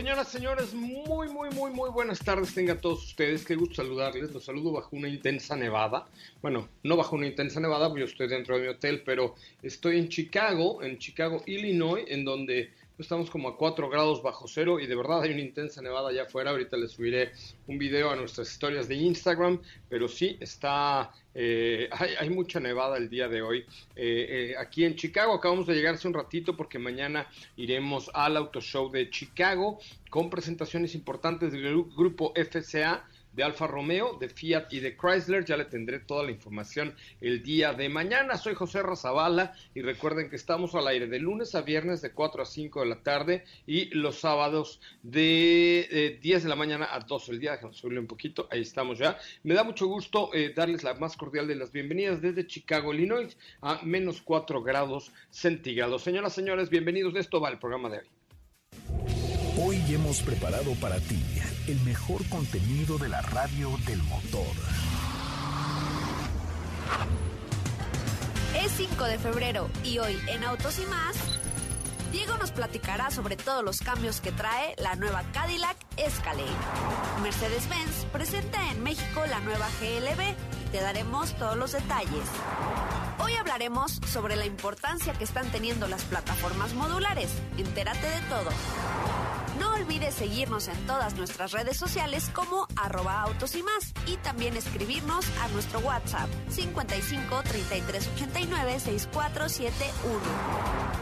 Señoras, señores, muy, muy, muy, muy buenas tardes. Tengan todos ustedes. Qué gusto saludarles. Los saludo bajo una intensa nevada. Bueno, no bajo una intensa nevada, porque yo estoy dentro de mi hotel, pero estoy en Chicago, en Chicago, Illinois, en donde estamos como a 4 grados bajo cero y de verdad hay una intensa nevada allá afuera. Ahorita les subiré un video a nuestras historias de Instagram, pero sí está, eh, hay, hay, mucha nevada el día de hoy. Eh, eh, aquí en Chicago acabamos de llegar hace un ratito porque mañana iremos al Auto Show de Chicago con presentaciones importantes del grupo FCA de Alfa Romeo, de Fiat y de Chrysler. Ya le tendré toda la información el día de mañana. Soy José Razabala y recuerden que estamos al aire de lunes a viernes de 4 a 5 de la tarde y los sábados de eh, 10 de la mañana a 12 del día. Déjame subirle un poquito, ahí estamos ya. Me da mucho gusto eh, darles la más cordial de las bienvenidas desde Chicago, Illinois, a menos 4 grados centígrados. Señoras, señores, bienvenidos. De esto va el programa de hoy. Hoy hemos preparado para ti el mejor contenido de la radio del motor. Es 5 de febrero y hoy en Autos y más, Diego nos platicará sobre todos los cambios que trae la nueva Cadillac Escalade. Mercedes-Benz presenta en México la nueva GLB y te daremos todos los detalles. Hoy hablaremos sobre la importancia que están teniendo las plataformas modulares. Entérate de todo. No olvides seguirnos en todas nuestras redes sociales como arroba autos y más y también escribirnos a nuestro WhatsApp 55 33 89 6471.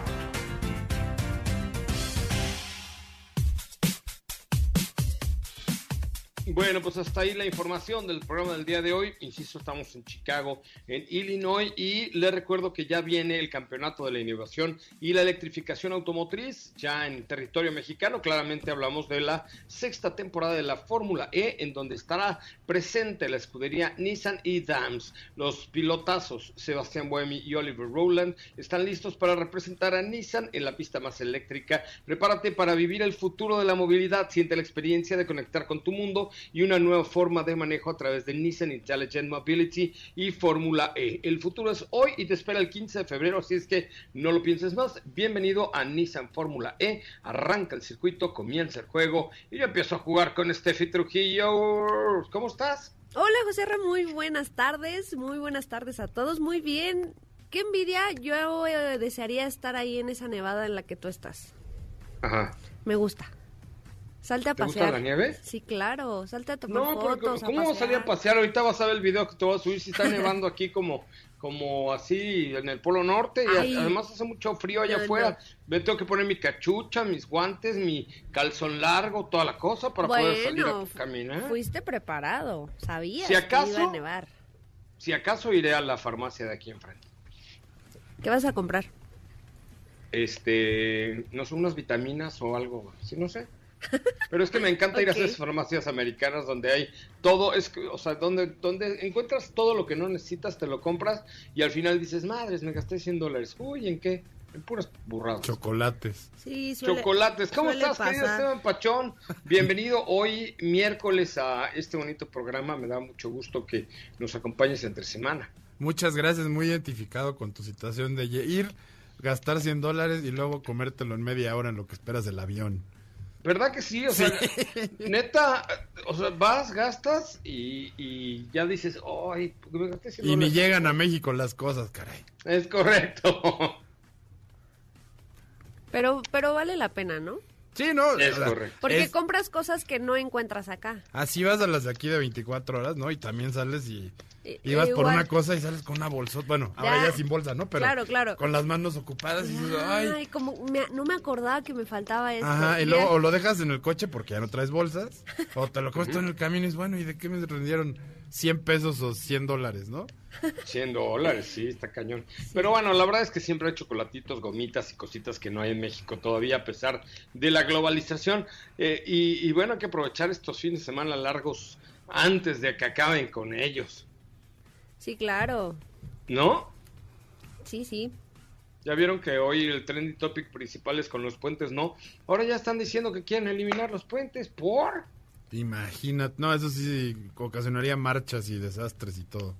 Bueno, pues hasta ahí la información del programa del día de hoy. Insisto, estamos en Chicago, en Illinois, y les recuerdo que ya viene el campeonato de la innovación y la electrificación automotriz, ya en territorio mexicano. Claramente hablamos de la sexta temporada de la Fórmula E, en donde estará presente la escudería Nissan y Dams. Los pilotazos Sebastián Buemi y Oliver Rowland están listos para representar a Nissan en la pista más eléctrica. Prepárate para vivir el futuro de la movilidad. Siente la experiencia de conectar con tu mundo y una nueva forma de manejo a través de Nissan Intelligent Mobility y Fórmula E. El futuro es hoy y te espera el 15 de febrero, así es que no lo pienses más. Bienvenido a Nissan Fórmula E. Arranca el circuito, comienza el juego y yo empiezo a jugar con Steffi Trujillo. ¿Cómo estás? Hola José R, muy buenas tardes, muy buenas tardes a todos, muy bien. Qué envidia, yo eh, desearía estar ahí en esa nevada en la que tú estás. Ajá. Me gusta. Salte a ¿Te pasear. gusta la nieve? Sí, claro. Salte a tomar No, pero fotos. ¿cómo a vas a pasear. Ahorita vas a ver el video que te voy a subir si está nevando aquí como, como así en el Polo Norte y además hace mucho frío allá No, afuera. Me tengo que poner mi cachucha, mis guantes, mi calzón largo, toda la cosa para poder salir a caminar. fuiste preparado. Sabías Si que acaso- iba a nevar. Si acaso iré a la farmacia de aquí enfrente. ¿Qué vas a comprar? Este, no sé, unas vitaminas o algo, sí, no sé. Pero es que me encanta ir a esas farmacias americanas donde hay todo, es, que, o sea, donde, donde encuentras todo lo que no necesitas, te lo compras y al final dices, madres, me gasté 100 dólares. Uy, ¿en qué? En puras burradas. Chocolates. Sí, suele- Chocolates. ¿Cómo suele estás, querido. Esteban Pachón? Bienvenido hoy miércoles a este bonito programa. Me da mucho gusto que nos acompañes entre semana. Muchas gracias, muy identificado con tu situación de ir, gastar 100 dólares y luego comértelo en media hora en lo que esperas del avión. ¿Verdad que sí? O sea, neta, o sea, vas, gastas y, y ya dices, ay, ¿por qué me gasté 100 Y ni dólares?" llegan a México las cosas, caray. Es correcto. Pero, pero vale la pena, ¿no? Sí, no. Es o sea, correcto. Porque es- compras cosas que no encuentras acá. Así vas a las de aquí de 24 horas, ¿no? Y también sales y... Ibas por una cosa y sales con una bolsota. Bueno, ahora Ya. ya sin bolsa, ¿no? Pero Claro, claro. con las manos ocupadas y dices, Ay, ay. como me- no me acordaba que me faltaba esto. Ajá, y Ya. luego o lo dejas en el coche porque ya no traes bolsas, o te lo comes en el camino y es bueno, ¿y de qué me rendieron 100 pesos o 100 dólares, no? 100 dólares, sí, está cañón. Pero bueno, la verdad es que siempre hay chocolatitos, gomitas y cositas que no hay en México todavía, a pesar de la globalización. Eh, y, y bueno, hay que aprovechar estos fines de semana largos antes de que acaben con ellos, Sí, claro. ¿no? Sí, sí. Ya vieron que hoy el trending topic principal es con los puentes, ¿no? Ahora ya están diciendo que quieren eliminar los puentes, ¿por? Imagínate, no, eso sí ocasionaría marchas y desastres y todo.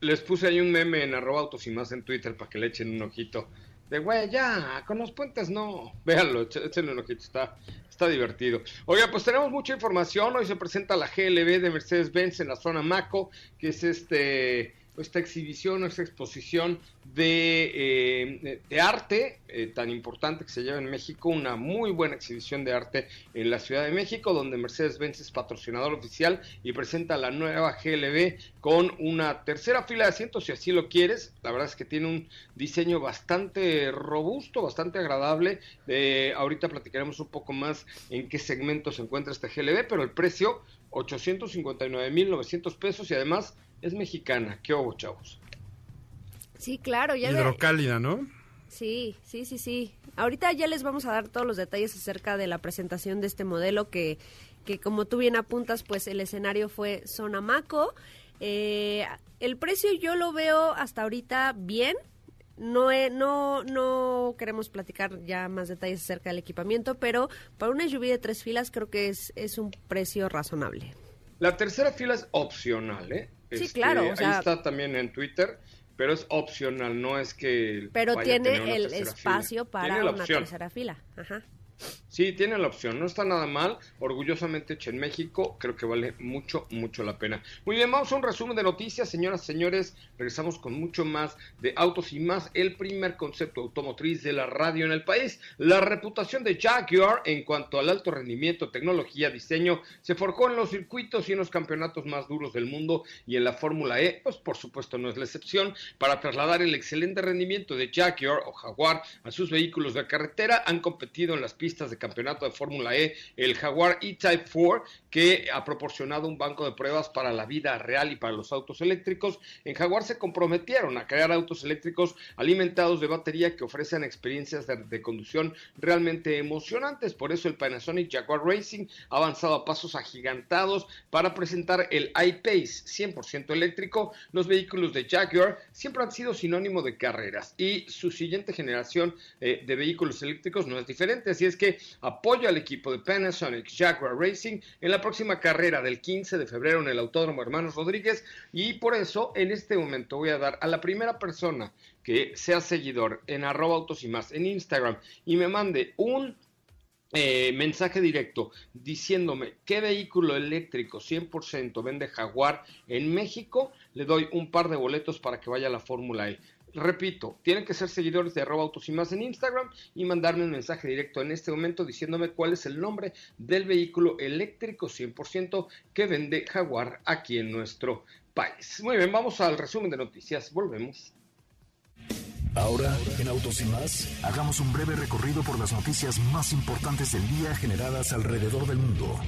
Les puse ahí un meme en arroba autos y más en Twitter para que le echen un ojito. De güey, ya, con los puentes no. Véanlo, échenle un ojito, está, está divertido. Oiga, pues tenemos mucha información. Hoy se presenta la GLB de Mercedes-Benz en la zona Maco, que es este esta exhibición, esta exposición de, eh, de arte eh, tan importante que se lleva en México, una muy buena exhibición de arte en la Ciudad de México, donde Mercedes-Benz es patrocinador oficial y presenta la nueva GLB con una tercera fila de asientos, si así lo quieres. La verdad es que tiene un diseño bastante robusto, bastante agradable. Eh, ahorita platicaremos un poco más en qué segmento se encuentra este GLB, pero el precio 859.900 pesos y además es mexicana. ¿Qué hubo, chavos? Sí, claro. Ya Hidrocálida, ¿no? Sí, sí, sí, sí. Ahorita ya les vamos a dar todos los detalles acerca de la presentación de este modelo que, que como tú bien apuntas, pues el escenario fue Sonamaco. Eh, el precio yo lo veo hasta ahorita bien. No, he- no, no queremos platicar ya más detalles acerca del equipamiento, pero para una SUV de tres filas creo que es, es un precio razonable. La tercera fila es opcional, ¿eh? Sí, claro, o sea- ahí está también en Twitter, pero es opcional, no es que. Pero tiene el espacio fila. para Tiene una opción. tercera fila. Ajá. Sí, tiene la opción, no está nada mal, orgullosamente hecha en México, creo que vale mucho, mucho la pena. Muy bien, vamos a un resumen de noticias, señoras, señores, regresamos con mucho más de autos y más, el primer concepto automotriz de la radio en el país. La reputación de Jaguar en cuanto al alto rendimiento, tecnología, diseño, se forjó en los circuitos y en los campeonatos más duros del mundo y en la Fórmula E, pues por supuesto no es la excepción, para trasladar el excelente rendimiento de Jaguar o Jaguar a sus vehículos de carretera, han competido en las pistas de campeonato de Fórmula E el Jaguar E-Type 4, que ha proporcionado un banco de pruebas para la vida real y para los autos eléctricos. En Jaguar se comprometieron a crear autos eléctricos alimentados de batería que ofrecen experiencias de, conducción realmente emocionantes. Por eso el Panasonic Jaguar Racing ha avanzado a pasos agigantados para presentar el iPace 100% eléctrico. Los vehículos de Jaguar siempre han sido sinónimo de carreras y su siguiente generación eh, de vehículos eléctricos no es diferente. Así es que apoyo al equipo de Panasonic Jaguar Racing en la próxima carrera del 15 de febrero en el Autódromo Hermanos Rodríguez y por eso en este momento voy a dar a la primera persona que sea seguidor en arroba autos y más en Instagram y me mande un eh, mensaje directo diciéndome qué vehículo eléctrico 100% vende Jaguar en México, le doy un par de boletos para que vaya a la Fórmula E. Repito, tienen que ser seguidores de arroba autos y más en Instagram y mandarme un mensaje directo en este momento diciéndome cuál es el nombre del vehículo eléctrico 100% que vende Jaguar aquí en nuestro país. Muy bien, vamos al resumen de noticias. Volvemos. Ahora, en Autos y más, hagamos un breve recorrido por las noticias más importantes del día generadas alrededor del mundo.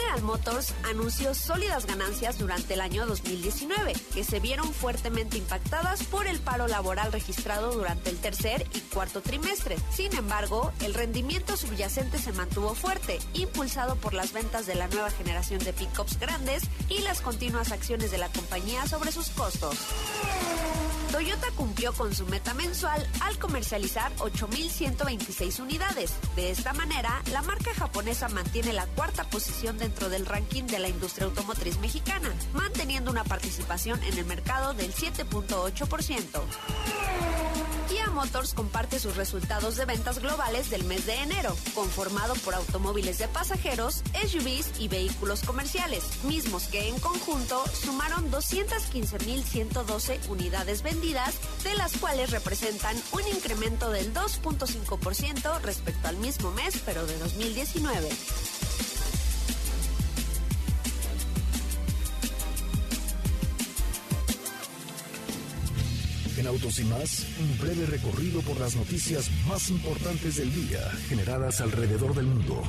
General Motors anunció sólidas ganancias durante el año 2019, que se vieron fuertemente impactadas por el paro laboral registrado durante el tercer y cuarto trimestre. Sin embargo, el rendimiento subyacente se mantuvo fuerte, impulsado por las ventas de la nueva generación de pickups grandes y las continuas acciones de la compañía sobre sus costos. Toyota cumplió con su meta mensual al comercializar 8.126 unidades. De esta manera, la marca japonesa mantiene la cuarta posición dentro del ranking de la industria automotriz mexicana, manteniendo una participación en el mercado del 7.8%. Kia Motors comparte sus resultados de ventas globales del mes de enero, conformado por automóviles de pasajeros, SUVs y vehículos comerciales, mismos que en conjunto sumaron 215.112 unidades vendidas, vendidas, de las cuales representan un incremento del 2.5% respecto al mismo mes, pero de 2019. En Autos y más, un breve recorrido por las noticias más importantes del día generadas alrededor del mundo.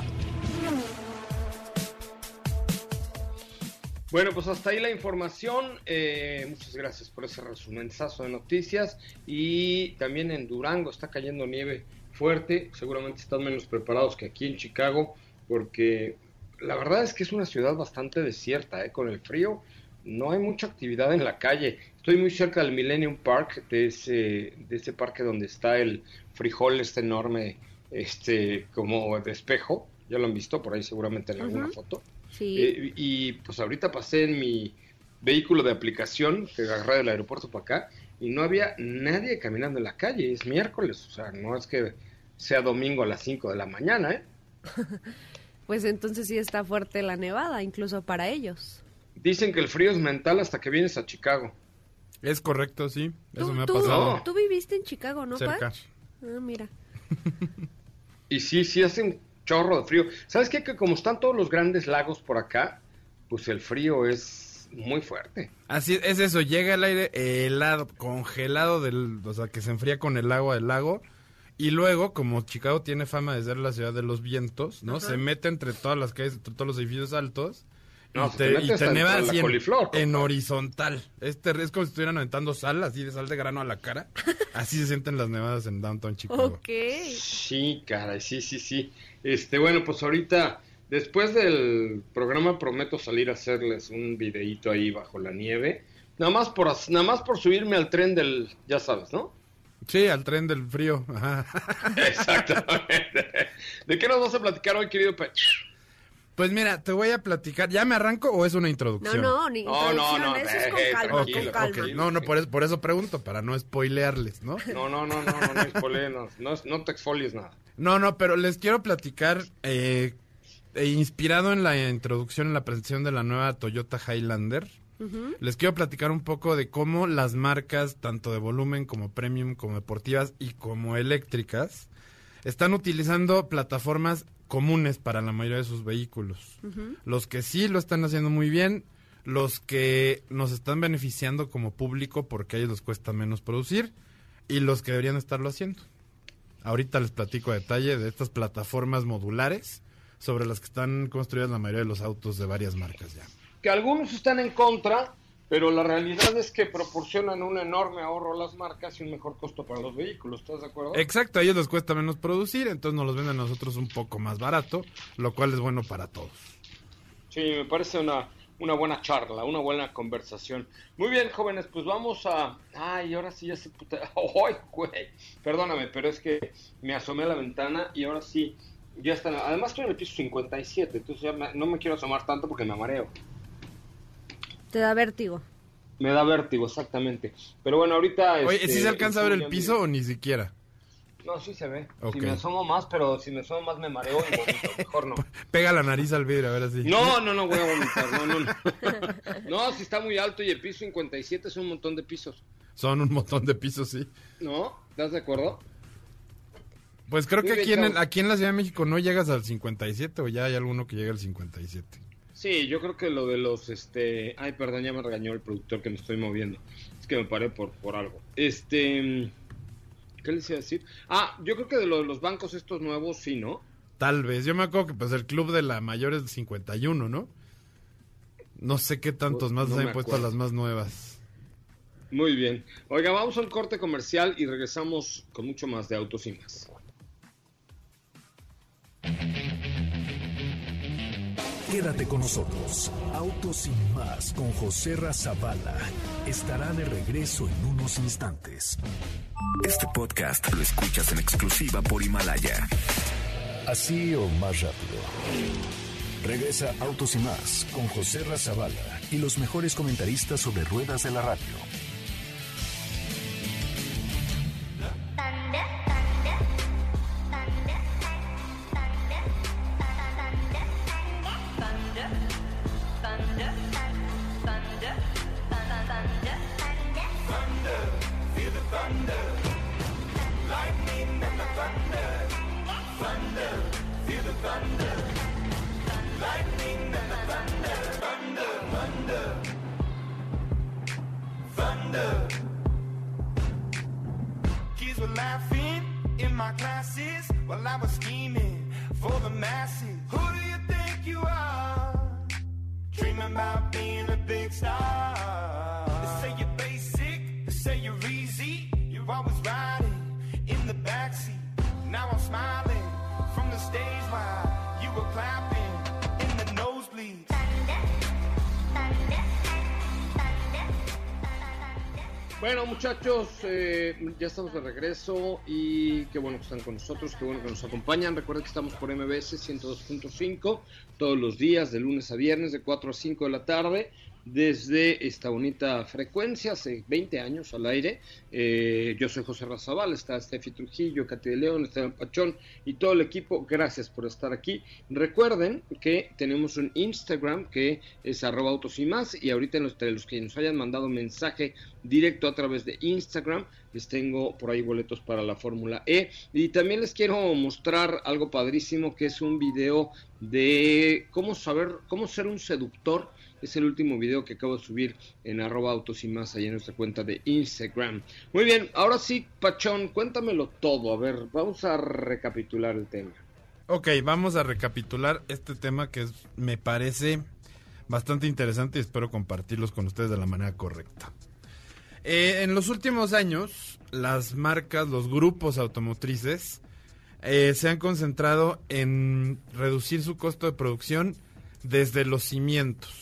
Bueno, pues hasta ahí la información. Eh, muchas gracias por ese resumenzazo de noticias. Y también en Durango está cayendo nieve fuerte. Seguramente están menos preparados que aquí en Chicago, porque la verdad es que es una ciudad bastante desierta, ¿eh? con el frío. No hay mucha actividad en la calle. Estoy muy cerca del Millennium Park, de ese, de ese parque donde está el frijol este enorme, este como de espejo. Ya lo han visto por ahí seguramente en alguna foto. Sí. Eh, y pues ahorita pasé en mi vehículo de aplicación que agarré del aeropuerto para acá y no había nadie caminando en la calle. Es miércoles, o sea, no es que sea domingo a las 5 de la mañana, ¿eh? Pues entonces sí está fuerte la nevada, incluso para ellos. Dicen que el frío es mental hasta que vienes a Chicago. Es correcto, sí. Eso me ha tú- pasado Tú viviste en Chicago, ¿no, cerca. Ah, mira. Y sí, sí hace un chorro de frío. ¿Sabes qué? Que como están todos los grandes lagos por acá, pues el frío es muy fuerte. Así es eso, llega el aire helado, congelado, del, o sea, que se enfría con el agua del lago. Y luego, como Chicago tiene fama de ser la ciudad de los vientos, ¿no? Se mete entre todas las calles, entre todos los edificios altos. No, y se te, te y te neva dentro de la así en, coliflor, en compa. horizontal. Este es como si estuvieran aventando sal, así de sal de grano a la cara. Así se sienten las nevadas en Downtown Chicago. Ok. Sí, caray, sí, sí, sí. Este, bueno, pues ahorita, después del programa, prometo salir a hacerles un videíto ahí bajo la nieve. Nada más por, nada más por subirme al tren del, ya sabes, ¿no? Sí, al tren del frío. Ajá. Exactamente. ¿De qué nos vas a platicar hoy, querido Pech? Pues mira, te voy a platicar. ¿Ya me arranco o es una No, introducción? no, ni No, no, introducción, no, eso es con eh, calma, con calma. Ok, No, no, por eso, por eso pregunto, para no spoilearles, ¿no? No, no, no, no, no, no, no, no, no te exfolies nada. No, no, pero les quiero platicar, eh, eh, inspirado en la introducción, en la presentación de la nueva Toyota Highlander, les quiero platicar un poco de cómo las marcas, tanto de volumen como premium, como deportivas y como eléctricas, están utilizando plataformas comunes para la mayoría de sus vehículos. Los que sí lo están haciendo muy bien, los que nos están beneficiando como público porque a ellos les cuesta menos producir y los que deberían estarlo haciendo. Ahorita les platico a detalle de estas plataformas modulares sobre las que están construidas la mayoría de los autos de varias marcas ya. Que algunos están en contra, pero la realidad es que proporcionan un enorme ahorro a las marcas y un mejor costo para los vehículos, ¿estás de acuerdo? Exacto, a ellos les cuesta menos producir, entonces nos los venden a nosotros un poco más barato, lo cual es bueno para todos. Sí, me parece una, una buena charla, una buena conversación. Muy bien, jóvenes, pues vamos a... Ay, ahora sí ya se puta... ¡Ay, güey! Perdóname, pero es que me asomé a la ventana y ahora sí, ya están... Además estoy en el piso 57, entonces ya me- no me quiero asomar tanto porque me mareo. Te da vértigo. Me da vértigo, exactamente. Pero bueno, ahorita... Oye, este, ¿sí se alcanza a ver el piso o ni siquiera? No, sí se ve. Si me asomo más, pero si me asomo más me mareo y vomito. Mejor no. Pega la nariz al vidrio, a ver así. No, no, no voy a vomitar. No, no, no. No, si está muy alto y el piso 57 es un montón de pisos. Son un montón de pisos, sí. ¿No? ¿Estás de acuerdo? Pues creo Muy que bien, aquí en, aquí en la Ciudad de México no llegas al 57 o ya hay alguno que llega al 57. Sí, yo creo que lo de los, este... Ay, perdón, ya me regañó el productor que me estoy moviendo. Es que me paré por, por algo. Este... ¿Qué les iba a decir? Ah, yo creo que de lo de los bancos estos nuevos, sí, ¿no? Tal vez. Yo me acuerdo que pues el club de la mayor es 51, ¿no? No sé qué tantos más No han puesto a las más nuevas. Muy bien. Oiga, vamos a un corte comercial y regresamos con mucho más de Autos y Más. Quédate con nosotros. Autos sin más con José Razabala estará de regreso en unos instantes. Este podcast lo escuchas en exclusiva por Himalaya. Así o más rápido. Regresa Autos y más con José Razabala y los mejores comentaristas sobre ruedas de la radio. Muchachos, eh, ya estamos de regreso y qué bueno que están con nosotros, qué bueno que nos acompañan. Recuerden que estamos por MBS 102.5 todos los días, de lunes a viernes, de 4 a 5 de la tarde desde esta bonita frecuencia, hace 20 años al aire. Eh, yo soy José Razabal, está Steffi Trujillo, Katy de León, Esteban Pachón y todo el equipo. Gracias por estar aquí. Recuerden que tenemos un Instagram que es arroba autos y más y ahorita los, los que nos hayan mandado mensaje directo a través de Instagram, les tengo por ahí boletos para la Fórmula E. Y también les quiero mostrar algo padrísimo que es un video de cómo saber, cómo ser un seductor es el último video que acabo de subir en arroba autos y más allá en nuestra cuenta de Instagram. Muy bien, ahora sí, Pachón, cuéntamelo todo. A ver, vamos a recapitular el tema. Ok, vamos a recapitular este tema que me parece bastante interesante y espero compartirlos con ustedes de la manera correcta. Eh, en los últimos años, las marcas, los grupos automotrices eh, se han concentrado en reducir su costo de producción desde los cimientos.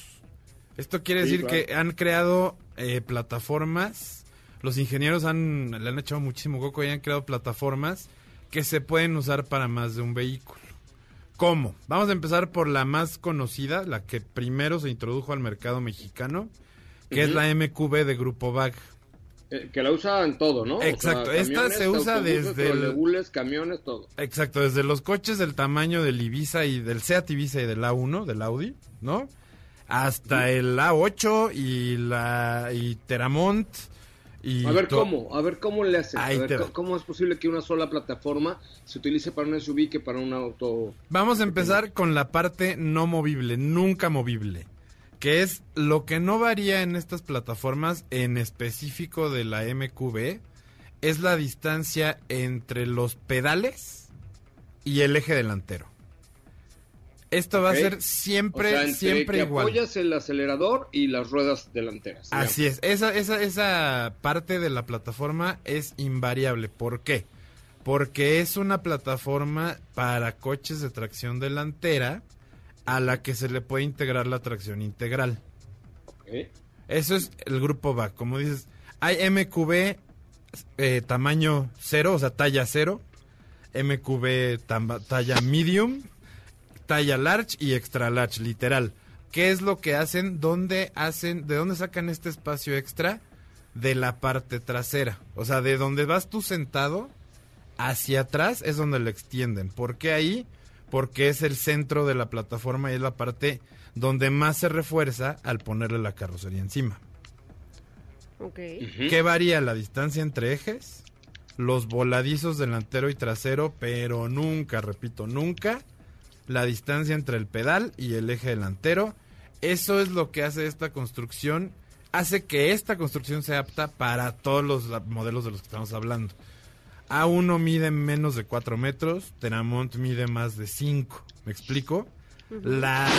Esto quiere decir que han creado eh, plataformas, los ingenieros han, le han echado muchísimo coco y han creado plataformas que se pueden usar para más de un vehículo. ¿Cómo? Vamos a empezar por la más conocida, la que primero se introdujo al mercado mexicano, que es la MQB de Grupo VAG. Eh, que la usa en todo, ¿no? Exacto, esta se usa desde camiones, todo. Exacto, desde los coches del tamaño del Ibiza y del Seat Ibiza y del A1, del Audi, ¿no? hasta el A8 y la y Teramont. Y a ver cómo, a ver cómo le hacen, a ver, cómo es posible que una sola plataforma se utilice para un SUV que para un auto. Vamos a empezar con la parte no movible, nunca movible, que es lo que no varía en estas plataformas en específico de la MQB, es la distancia entre los pedales y el eje delantero. Esto va a ser siempre, siempre que igual. Apoyas el acelerador y las ruedas delanteras. Así es. Esa, esa, esa parte de la plataforma es invariable. ¿Por qué? Porque es una plataforma para coches de tracción delantera a la que se le puede integrar la tracción integral. Eso es el grupo VAC. Como dices, hay MQB eh, tamaño cero, o sea, talla cero. MQB talla medium talla large y extra large, literal. ¿Qué es lo que hacen? ¿Dónde hacen? ¿De dónde sacan este espacio extra? De la parte trasera. O sea, de donde vas tú sentado hacia atrás es donde lo extienden. ¿Por qué ahí? Porque es el centro de la plataforma y es la parte donde más se refuerza al ponerle la carrocería encima. ¿Qué varía la distancia entre ejes? Los voladizos delantero y trasero, pero nunca, repito, nunca la distancia entre el pedal y el eje delantero. Eso es lo que hace esta construcción, hace que esta construcción sea apta para todos los modelos de los que estamos hablando. A1 mide menos de 4 metros, Teramont mide más de 5. ¿Me explico? La...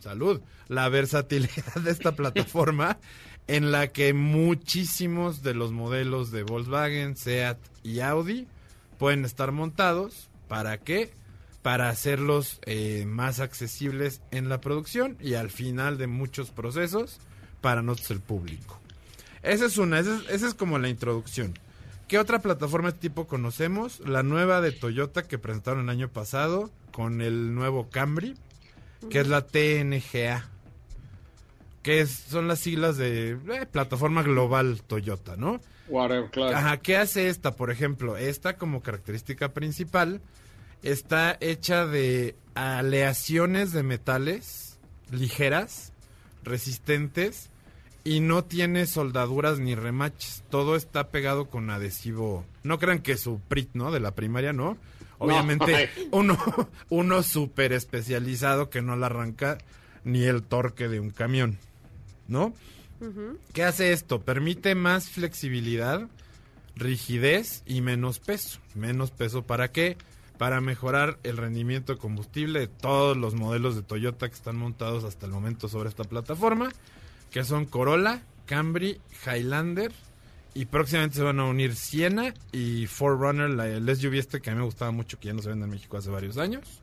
salud. La versatilidad de esta plataforma en la que muchísimos de los modelos de Volkswagen, Seat y Audi pueden estar montados. ¿Para qué? para hacerlos eh, más accesibles en la producción y al final de muchos procesos para nosotros el público. Esa es una, esa es, como la introducción. ¿Qué otra plataforma de tipo conocemos? La nueva de Toyota que presentaron el año pasado con el nuevo Camry, que es la TNGA, que son las siglas de eh, plataforma global Toyota, ¿no? Ajá, ¿qué hace esta? Por ejemplo, esta como característica principal está hecha de aleaciones de metales ligeras, resistentes y no tiene soldaduras ni remaches. Todo está pegado con adhesivo. No crean que su PRIT, ¿no? De la primaria, ¿no? Obviamente uno uno súper especializado que no le arranca ni el torque de un camión, ¿no? ¿Qué hace esto? Permite más flexibilidad rigidez y menos peso. ¿Menos peso para qué? Para mejorar el rendimiento de combustible de todos los modelos de Toyota que están montados hasta el momento sobre esta plataforma, que son Corolla, Camry, Highlander y próximamente se van a unir Siena y Forerunner, la, el SUV este que a mí me gustaba mucho, que ya no se vende en México hace varios años.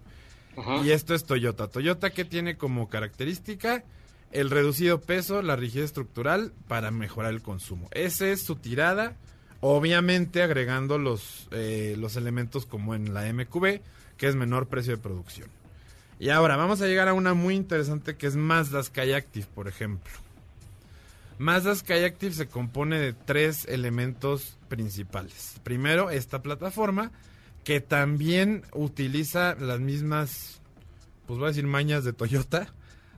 Ajá. Y esto es Toyota. Toyota que tiene como característica el reducido peso, la rigidez estructural para mejorar el consumo. Esa es su tirada, obviamente agregando los, eh, los elementos como en la MQB, que es menor precio de producción. Y ahora vamos a llegar a una muy interesante que es Mazda Sky Active, por ejemplo. Mazda Sky Active se compone de tres elementos principales. Primero, esta plataforma que también utiliza las mismas, pues voy a decir mañas de Toyota,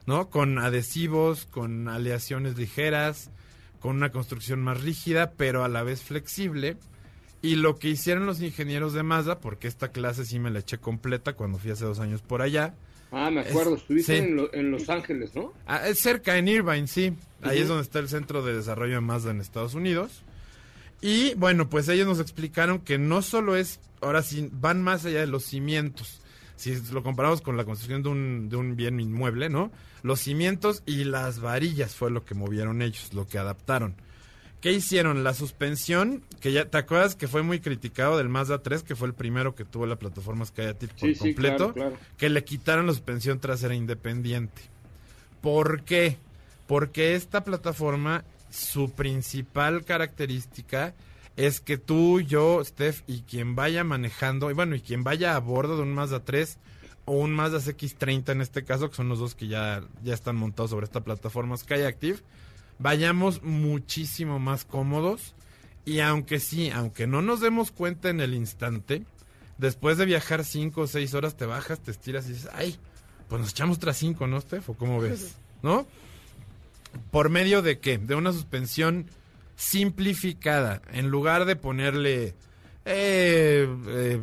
¿no? Con adhesivos, con aleaciones ligeras, con una construcción más rígida, pero a la vez flexible. Y lo que hicieron los ingenieros de Mazda, porque esta clase sí me la eché completa cuando fui hace dos años por allá, Ah, me acuerdo, Es- estuviste sí. en, Lo- en Los Ángeles, ¿no? Ah, es cerca, en Irvine, sí. Ahí es donde está el centro de desarrollo de Mazda en Estados Unidos. Y bueno, pues ellos nos explicaron que no solo es, ahora sí, van más allá de los cimientos. Si lo comparamos con la construcción de un, de un bien inmueble, ¿no? Los cimientos y las varillas fue lo que movieron ellos, lo que adaptaron. ¿Qué hicieron? La suspensión, que ya, ¿te acuerdas que fue muy criticado del Mazda 3, que fue el primero que tuvo la plataforma Skyactiv por Sí, sí, completo? claro, claro. que le quitaron la suspensión trasera independiente. ¿Por qué? Porque esta plataforma, su principal característica es que tú, yo, Steph y quien vaya manejando, y bueno, y quien vaya a bordo de un Mazda 3 o un Mazda CX30 en este caso, que son los dos que ya, ya están montados sobre esta plataforma Skyactiv, vayamos muchísimo más cómodos y aunque sí, aunque no nos demos cuenta en el instante, después de viajar cinco o seis horas te bajas, te estiras y dices, ay, pues nos echamos otras cinco, ¿no, Steph? ¿O cómo ves? ¿No? ¿Por medio de qué? De una suspensión simplificada. En lugar de ponerle eh, eh,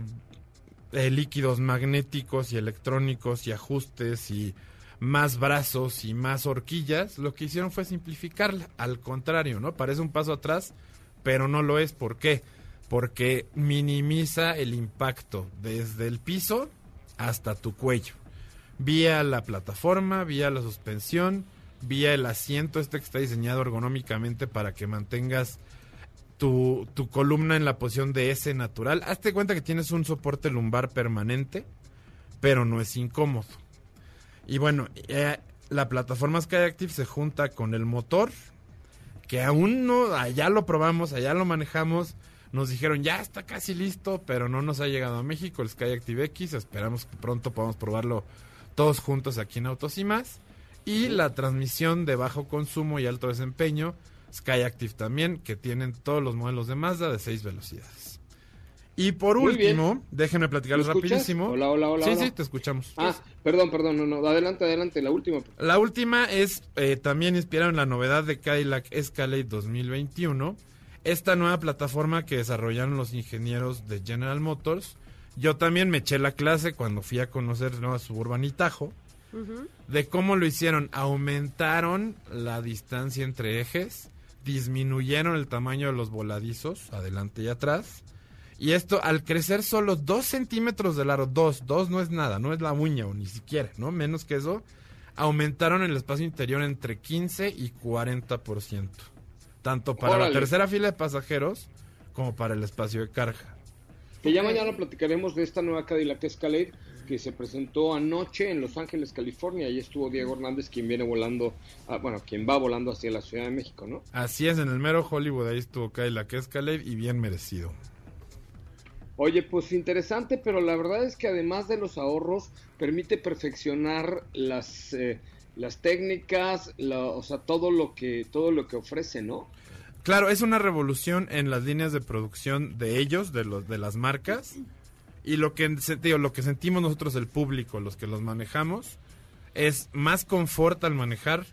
eh, líquidos magnéticos y electrónicos y ajustes y más brazos y más horquillas, lo que hicieron fue simplificarla. Al contrario, ¿no? Parece un paso atrás, pero no lo es. ¿Por qué? Porque minimiza el impacto desde el piso hasta tu cuello. Vía la plataforma, vía la suspensión, vía el asiento este que está diseñado ergonómicamente para que mantengas tu, tu columna en la posición de S natural. Hazte cuenta que tienes un soporte lumbar permanente, pero no es incómodo. Y bueno, eh, la plataforma Skyactiv se junta con el motor, que aún no, allá lo probamos, allá lo manejamos. Nos dijeron, ya está casi listo, pero no nos ha llegado a México el Skyactiv X. Esperamos que pronto podamos probarlo todos juntos aquí en Autos y más. Y la transmisión de bajo consumo y alto desempeño, Skyactiv también, que tienen todos los modelos de Mazda de 6 velocidades. Y por Muy último, déjenme platicarles rapidísimo. Hola, hola, hola, Sí, hola. sí, te escuchamos. Ah, perdón, perdón, no, no, adelante, adelante, la última. La última es eh, también inspirada en la novedad de Cadillac Escalade 2021. Esta nueva plataforma que desarrollaron los ingenieros de General Motors. Yo también me eché la clase cuando fui a conocer Nueva Suburban y Tajo. De cómo lo hicieron. Aumentaron la distancia entre ejes. Disminuyeron el tamaño de los voladizos, adelante y atrás. Y esto, al crecer solo dos centímetros de largo, dos, dos no es nada, no es la uña o ni siquiera, ¿no? Menos que eso, aumentaron el espacio interior entre 15 y 40%. Tanto para Órale. la tercera fila de pasajeros como para el espacio de carga. Que ya mañana platicaremos de esta nueva Cadillac Escalade que se presentó anoche en Los Ángeles, California. Ahí estuvo Diego Hernández, quien viene volando, ah, bueno, quien va volando hacia la Ciudad de México, ¿no? Así es, en el mero Hollywood ahí estuvo Cadillac Escalade y bien merecido. Oye, pues interesante, pero la verdad es que además de los ahorros, permite perfeccionar las, eh, las técnicas, la- o sea, todo lo que todo lo que ofrece, ¿no? Claro, es una revolución en las líneas de producción de ellos, de los de las marcas. Y lo que digo, lo que sentimos nosotros el público, los que los manejamos, es más confort al manejar,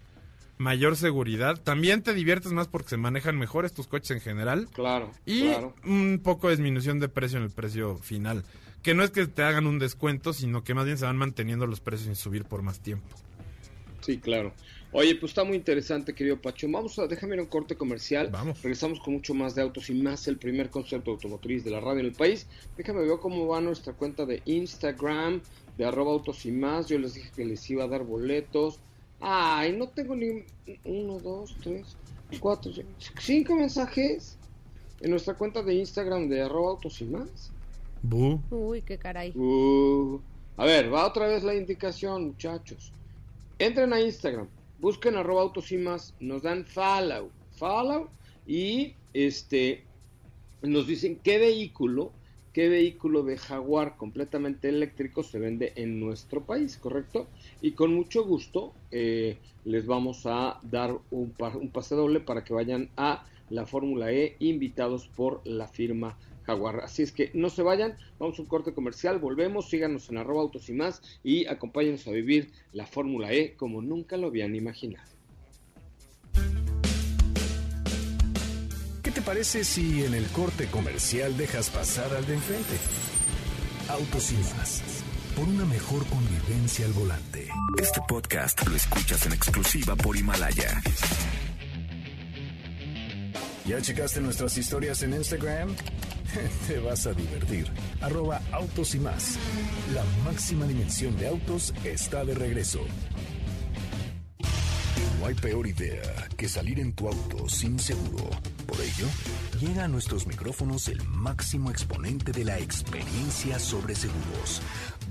mayor seguridad. También te diviertes más porque se manejan mejor estos coches en general. Claro, Y claro. un poco de disminución de precio en el precio final. Que no es que te hagan un descuento, sino que más bien se van manteniendo los precios sin subir por más tiempo. Sí, claro. Oye, pues está muy interesante, querido Pacho. Vamos a, déjame ir a un corte comercial. Vamos. Regresamos con mucho más de autos y más el primer concepto automotriz de la radio en el país. Déjame ver cómo va nuestra cuenta de Instagram, de arroba autos y más. Yo les dije que les iba a dar boletos. Ay, no tengo ni uno, dos, tres, cuatro, cinco mensajes en nuestra cuenta de Instagram de arroba autos y más. Bu. Uy, qué caray. Uh, a ver, va otra vez la indicación, muchachos. Entren a Instagram, busquen arroba autos y más, nos dan follow, follow y este nos dicen qué vehículo, qué vehículo de Jaguar completamente eléctrico se vende en nuestro país, ¿correcto? Y con mucho gusto eh, les vamos a dar un, pa- un pase doble para que vayan a la Fórmula E invitados por la firma Jaguar. Así es que no se vayan, vamos a un corte comercial, volvemos, síganos en arroba autos y más y acompáñenos a vivir la Fórmula E como nunca lo habían imaginado. ¿Qué te parece si en el corte comercial dejas pasar al de enfrente? Autos y más. Por una mejor convivencia al volante. Este podcast lo escuchas en exclusiva por Himalaya. ¿Ya checaste nuestras historias en Instagram? Te vas a divertir. Arroba autos y más. La máxima dimensión de autos está de regreso. No hay peor idea que salir en tu auto sin seguro. Por ello, llega a nuestros micrófonos el máximo exponente de la experiencia sobre seguros.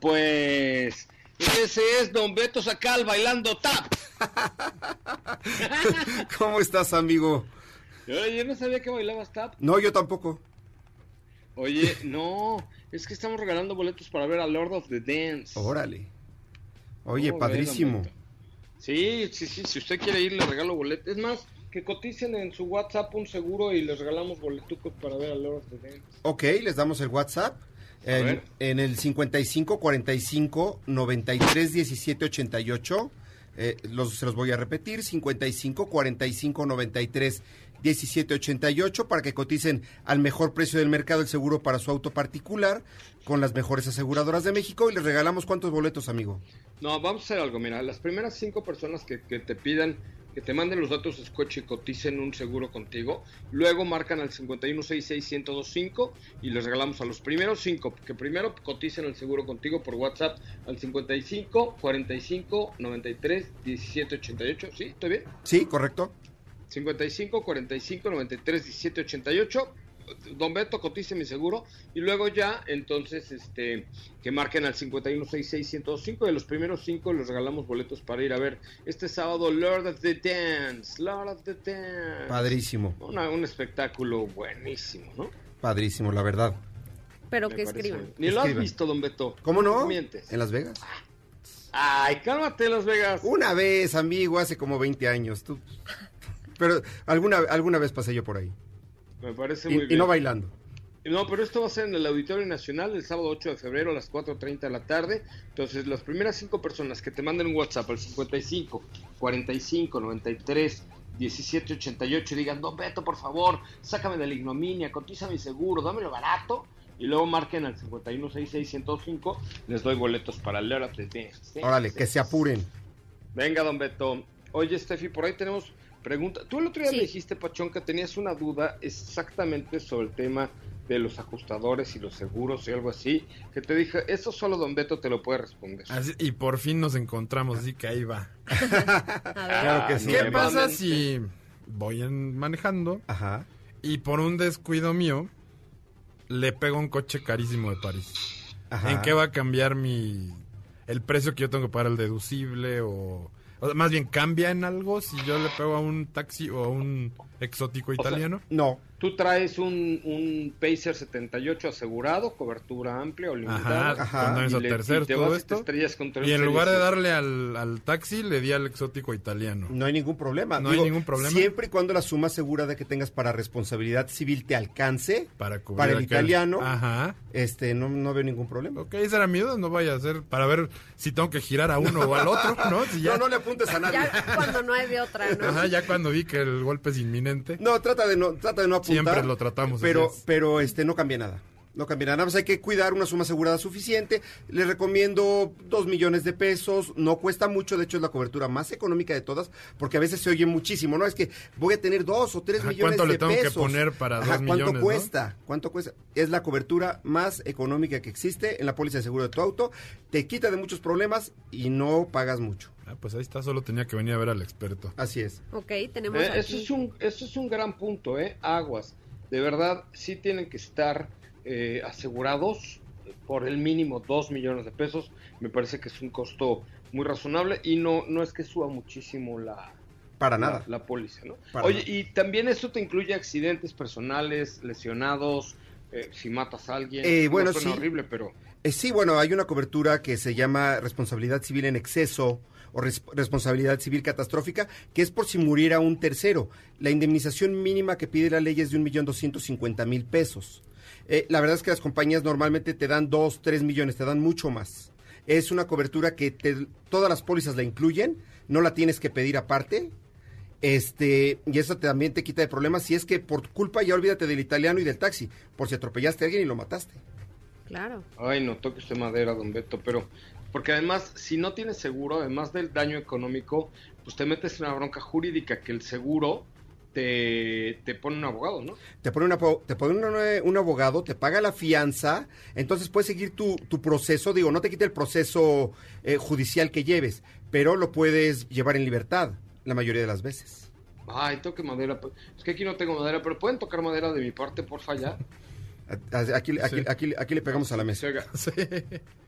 Pues. Ese es Don Beto Sacal bailando tap. ¿Cómo estás, amigo? Yo no sabía que bailabas tap. No, yo tampoco. Oye, no, es que estamos regalando boletos para ver a Lord of the Dance. Órale. Oye, ¿Cómo ve, padrísimo. Sí, sí, sí, si usted quiere ir, le regalo boletos. Es más, que coticen en su WhatsApp un seguro y les regalamos boletucos para ver a Lord of the Dance. Ok, les damos el WhatsApp. En el 55 45 93 17 88. Eh, los, se los voy a repetir: 55 45 93 17 88 para que coticen al mejor precio del mercado el seguro para su auto particular con las mejores aseguradoras de México y les regalamos cuántos boletos, amigo. No, vamos a hacer algo, mira, las primeras cinco personas que, que te pidan, que te manden los datos de coche y coticen un seguro contigo, luego marcan al 51661025 y les regalamos a los primeros cinco, que primero coticen el seguro contigo por WhatsApp al 55 45 93 17 88, ¿sí? ¿Estoy bien? ¿Sí? ¿Correcto? 55 45 93 17 88 Don Beto cotice mi seguro y luego ya entonces este que marquen al 516605 de los primeros cinco les regalamos boletos para ir a ver este sábado Lord of the Dance Lord of the Dance Padrísimo, Una- un espectáculo buenísimo ¿no? padrísimo, la verdad. Pero Me que escriban. bien. ni lo has visto Don Beto ¿Cómo no? mientes En Las Vegas. ay cálmate Las Vegas Una vez, amigo, hace como 20 años. Tú. Pero alguna, alguna vez pasé yo por ahí. Me parece Y, muy y bien no bailando. No, pero esto va a ser en el Auditorio Nacional el sábado 8 de febrero a las 4.30 de la tarde. Entonces, las primeras cinco personas que te manden un WhatsApp al 55 45 93 17 88 y digan, Don Beto, por favor, sácame de la ignominia, cotiza mi seguro, dámelo barato. Y luego marquen al 516605, les doy boletos para el. Órale, que se apuren. Venga, Don Beto. Oye, Steffi, por ahí tenemos pregunta. Tú el otro día Sí. me dijiste, Pachón, que tenías una duda exactamente sobre el tema de los ajustadores y los seguros y algo así, que te dije, eso solo Don Beto te lo puede responder. Así- y por fin nos encontramos, así que ahí va. Claro que sí. ¿Qué pasa si voy en- manejando Ajá. y por un descuido mío le pego un coche carísimo de París? Ajá. ¿En qué va a cambiar mi el precio que yo tengo que pagar el deducible o, o sea, más bien cambia en algo si yo le pego a un taxi o a un exótico sea, italiano? No, Tú traes un, un Pacer 78 asegurado, cobertura amplia o limitada. Ajá, Ajá. daños y le- tercer, y te todo vas y te esto. estrellas contra un Y en lugar de darle al, al taxi, le di al exótico italiano. no hay ningún problema. No hay ningún problema. Siempre y cuando la suma segura de que tengas para responsabilidad civil te alcance, Para cubrir Para el aquel- italiano. Ajá. este, no, no veo ningún problema. Ok, esa era mi duda, no vaya a ser para ver si tengo que girar a uno o al otro, ¿no? Si ya, No, no le apuntes a nadie. Ya cuando no hay de otra, ¿no? Ajá, ya cuando vi que el golpe es inminente. No, trata de no, trata de no Siempre lo tratamos, Pero, pero este, no cambia nada. No cambia nada. Nada más hay que cuidar una suma asegurada suficiente. Les recomiendo dos millones de pesos. No cuesta mucho. De hecho, es la cobertura más económica de todas. Porque a veces se oye muchísimo. No, es que voy a tener dos o tres Ajá, millones ¿cuánto le de tengo que pesos. poner para dos ¿Cuánto millones, no? cuesta? ¿Cuánto cuesta? Es la cobertura más económica que existe en la póliza de seguro de tu auto. Te quita de muchos problemas y no pagas mucho. Ah, pues ahí está, solo tenía que venir a ver al experto. Así es. Ok, tenemos Eh, aquí. eso, es un, eso es un gran punto, ¿eh? Aguas. De verdad, sí tienen que estar eh, asegurados por el mínimo 2 millones de pesos. Me parece que es un costo muy razonable y no, no es que suba muchísimo la, Para la- nada. la, póliza, ¿no? Para Oye, nada. y también eso te incluye accidentes personales, lesionados, eh, si matas a alguien. Eh, No bueno, sí. horrible, pero... Eh, sí, bueno, hay una cobertura que se llama responsabilidad civil en exceso o res- responsabilidad civil catastrófica, que es por si muriera un tercero. La indemnización mínima que pide la ley es de un millón doscientos cincuenta mil pesos. Eh, la verdad es que las compañías normalmente te dan dos, tres millones, te dan mucho más. Es una cobertura que te- todas las pólizas la incluyen, no la tienes que pedir aparte. Este, y eso también te quita de problemas si es que por culpa ya olvídate del italiano y del taxi, por si atropellaste a alguien y lo mataste. Claro. Ay, no toque usted madera, don Beto, pero porque además, si no tienes seguro, además del daño económico, pues te metes en una bronca jurídica que el seguro te, te pone un abogado, ¿no? te pone, una te pone un, eh, un abogado, te paga la fianza, entonces puedes seguir tu, tu proceso, digo, no te quita el proceso eh, judicial que lleves, pero lo puedes llevar en libertad la mayoría de las veces. Ay, toque madera. pues, Es que aquí no tengo madera, pero pueden tocar madera de mi parte, porfa, ya. A- a- Aquí, aquí, Sí. aquí, aquí le pegamos a la mesa. Sí.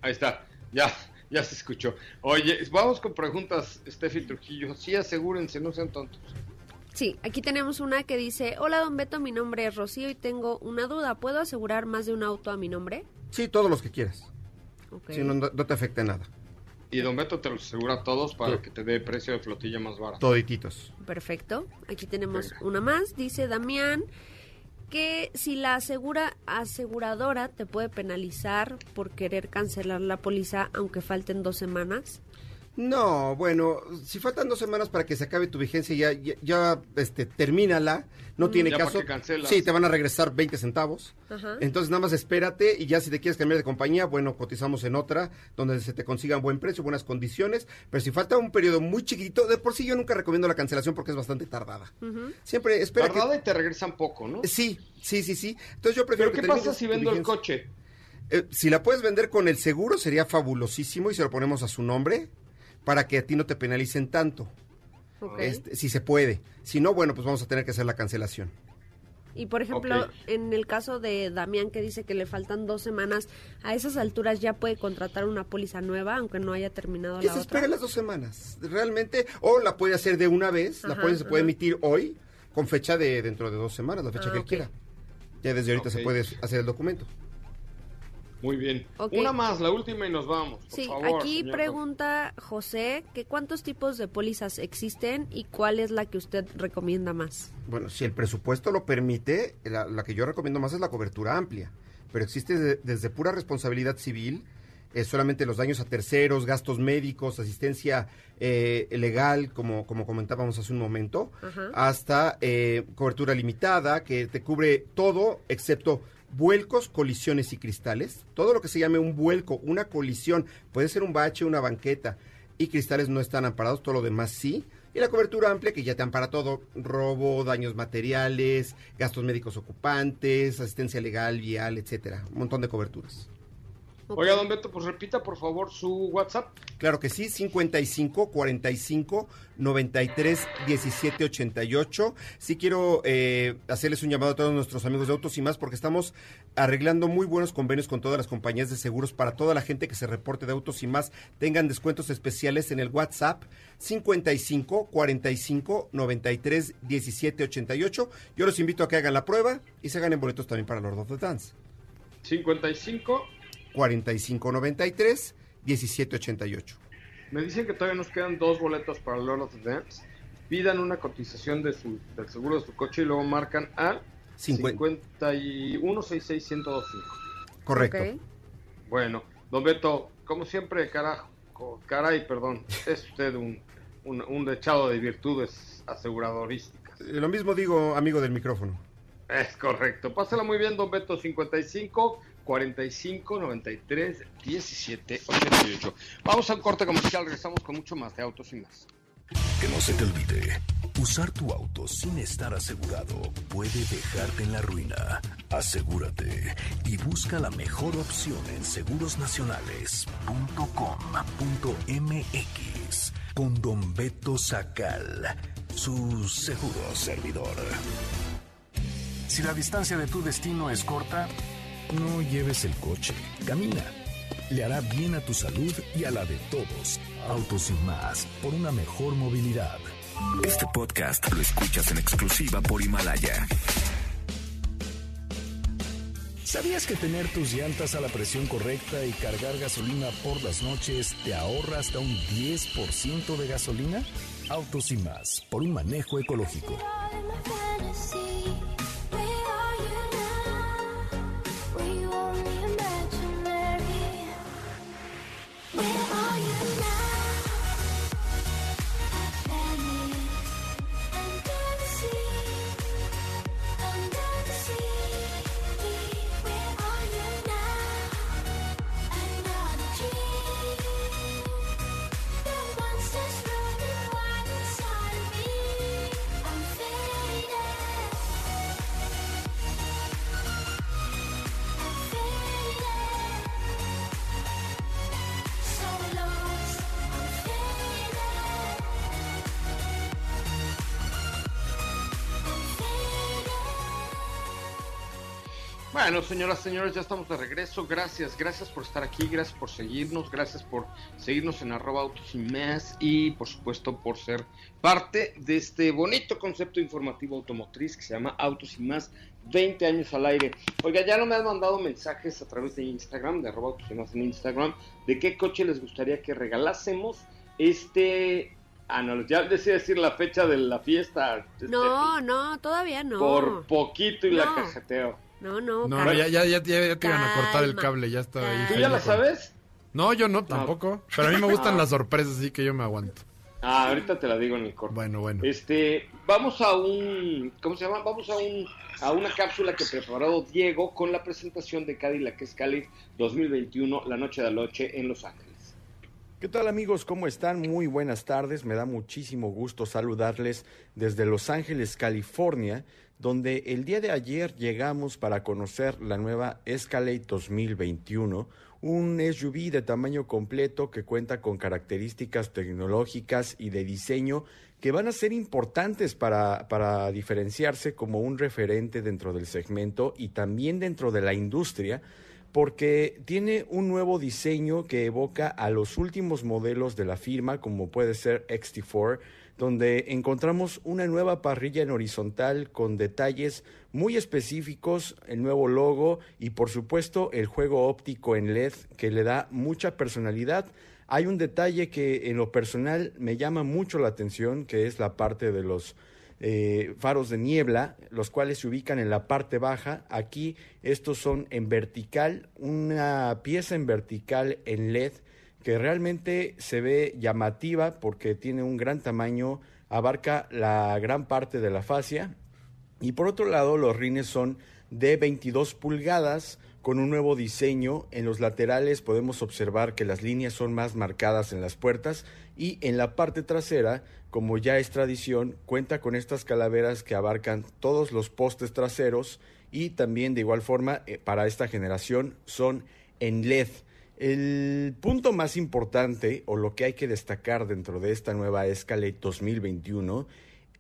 Ahí está, ya, ya se escuchó. Oye, vamos con preguntas, Steffi Trujillo. Sí, asegúrense, no sean tontos. Sí, aquí tenemos una que dice, hola don Beto, mi nombre es Rocío y tengo una duda. ¿Puedo asegurar más de un auto a mi nombre? Sí, todos los que quieras. Ok. Sí, no, no- no te afecta nada. Y Don Beto te los asegura a todos para Sí. que te dé precio de flotilla más barato. Todititos. Perfecto. Aquí tenemos Venga. una más. Dice Damián que si la asegura aseguradora te puede penalizar por querer cancelar la póliza aunque falten dos semanas. No, bueno, si faltan dos semanas para que se acabe tu vigencia, ya, ya, ya, este, termínala. No tiene Ya, ¿para caso. Sí, te van a regresar 20 centavos. Ajá. Entonces nada más espérate y ya si te quieres cambiar de compañía, bueno, cotizamos en otra donde se te consigan buen precio, buenas condiciones, pero si falta un periodo muy chiquito, de por sí yo nunca recomiendo la cancelación porque es bastante tardada. Siempre espera que- Tardada y te regresan poco, ¿no? Sí, sí, sí, sí. Entonces yo prefiero Pero ¿qué que pasa si vendo el coche? Eh, si la puedes vender con el seguro sería fabulosísimo y se lo ponemos a su nombre para que a ti no te penalicen tanto. Este, si se puede. Si no, bueno, pues vamos a tener que hacer la cancelación. Y por ejemplo, en el caso de Damián que dice que le faltan dos semanas, a esas alturas ya puede contratar una póliza nueva aunque no haya terminado la se otra. espere las dos semanas, realmente. O la puede hacer de una vez, la Ajá, póliza se puede emitir hoy con fecha de dentro de dos semanas, la fecha Ah, que él quiera. Ya desde ahorita se puede hacer el documento. Muy bien. Una más, la última y nos vamos. Por Sí, favor, aquí señor. pregunta José que cuántos tipos de pólizas existen y cuál es la que usted recomienda más. Bueno, si el presupuesto lo permite, la, la que yo recomiendo más es la cobertura amplia, pero existe de- desde pura responsabilidad civil, eh, solamente los daños a terceros, gastos médicos, asistencia eh, legal, como, como comentábamos hace un momento, Ajá. hasta eh, cobertura limitada, que te cubre todo excepto vuelcos, colisiones y cristales. Todo lo que se llame un vuelco, una colisión, puede ser un bache, una banqueta, y cristales no están amparados, todo lo demás sí. Y la cobertura amplia que ya te ampara todo, robo, daños materiales, gastos médicos ocupantes, asistencia legal, vial, etcétera. Un montón de coberturas. Oiga, don Beto, pues repita por favor su WhatsApp. Claro que sí, 55 45 93 17 88. Sí quiero eh, hacerles un llamado a todos nuestros amigos de Autos y más porque estamos arreglando muy buenos convenios con todas las compañías de seguros para toda la gente que se reporte de Autos y más tengan descuentos especiales en el WhatsApp 55 45 93 17 88. Yo los invito a que hagan la prueba y se ganen boletos también para Lord of the Dance. 55. 4593 1788. Me dicen que todavía nos quedan dos boletos para Lord of the Dance. Pidan una cotización de su, del seguro de su coche y luego marcan al Cincuen- 5166125. Correcto. Bueno, don Beto, como siempre, carajo, caray, perdón, es usted un, un, un dechado de virtudes aseguradorísticas. Eh, Lo mismo digo, amigo del micrófono. Es correcto. Pásala muy bien, don Beto, 55 45 93 17 88. Vamos a corte comercial, regresamos con mucho más de autos y más. Que no se te olvide, usar tu auto sin estar asegurado puede dejarte en la ruina. Asegúrate y busca la mejor opción en segurosnacionales.com.mx con Don Beto Sacal, su seguro servidor. Si la distancia de tu destino es corta, no lleves el coche, camina. Le hará bien a tu salud y a la de todos. Autos y más, por una mejor movilidad. Este podcast lo escuchas en exclusiva por Himalaya. ¿Sabías que tener tus llantas a la presión correcta y cargar gasolina por las noches te ahorra hasta un 10% de gasolina? Autos y más, por un manejo ecológico. Bueno, señoras, señores, ya estamos de regreso. Gracias, gracias por estar aquí, gracias por seguirnos, gracias por seguirnos en arroba autos y más y por supuesto por ser parte de este bonito concepto informativo automotriz que se llama Autos y más 20 años al aire. Oiga, ya no me han mandado mensajes a través de Instagram, de arroba autos y más en Instagram, de qué coche les gustaría que regalásemos este... Ah, no, ya decía decir la fecha de la fiesta. No, no, todavía no. Por poquito y la cajeteo. No, no. No, ya, ya, ya, ya- te iban a cortar el cable, ya estaba ahí. ¿Tú ya la sabes? No, yo no, tampoco. Pero a mí me gustan las sorpresas, así que yo me aguanto. Ah, ahorita te la digo en el corte. Bueno, bueno. Este, vamos a un, ¿cómo se llama? Vamos a un, a una cápsula que preparó Diego con la presentación de Cadillac Escalade 2021, la noche de la noche en Los Ángeles. ¿Qué tal amigos? ¿Cómo están? Muy buenas tardes. Me da muchísimo gusto saludarles desde Los Ángeles, California, donde el día de ayer llegamos para conocer la nueva Escalade 2021, un SUV de tamaño completo que cuenta con características tecnológicas y de diseño que van a ser importantes para, para diferenciarse como un referente dentro del segmento y también dentro de la industria porque tiene un nuevo diseño que evoca a los últimos modelos de la firma, como puede ser XT4, donde encontramos una nueva parrilla en horizontal con detalles muy específicos, el nuevo logo y por supuesto el juego óptico en LED que le da mucha personalidad. Hay un detalle que en lo personal me llama mucho la atención, que es la parte de los eh, faros de niebla, los cuales se ubican en la parte baja. Aquí estos son en vertical, una pieza en vertical en LED que realmente se ve llamativa porque tiene un gran tamaño, abarca la gran parte de la fascia. Y por otro lado, los rines son de 22 pulgadas con un nuevo diseño. En los laterales podemos observar que las líneas son más marcadas en las puertas y en la parte trasera, como ya es tradición, cuenta con estas calaveras que abarcan todos los postes traseros y también de igual forma eh, para esta generación son en LED. El punto más importante o lo que hay que destacar dentro de esta nueva Escalade 2021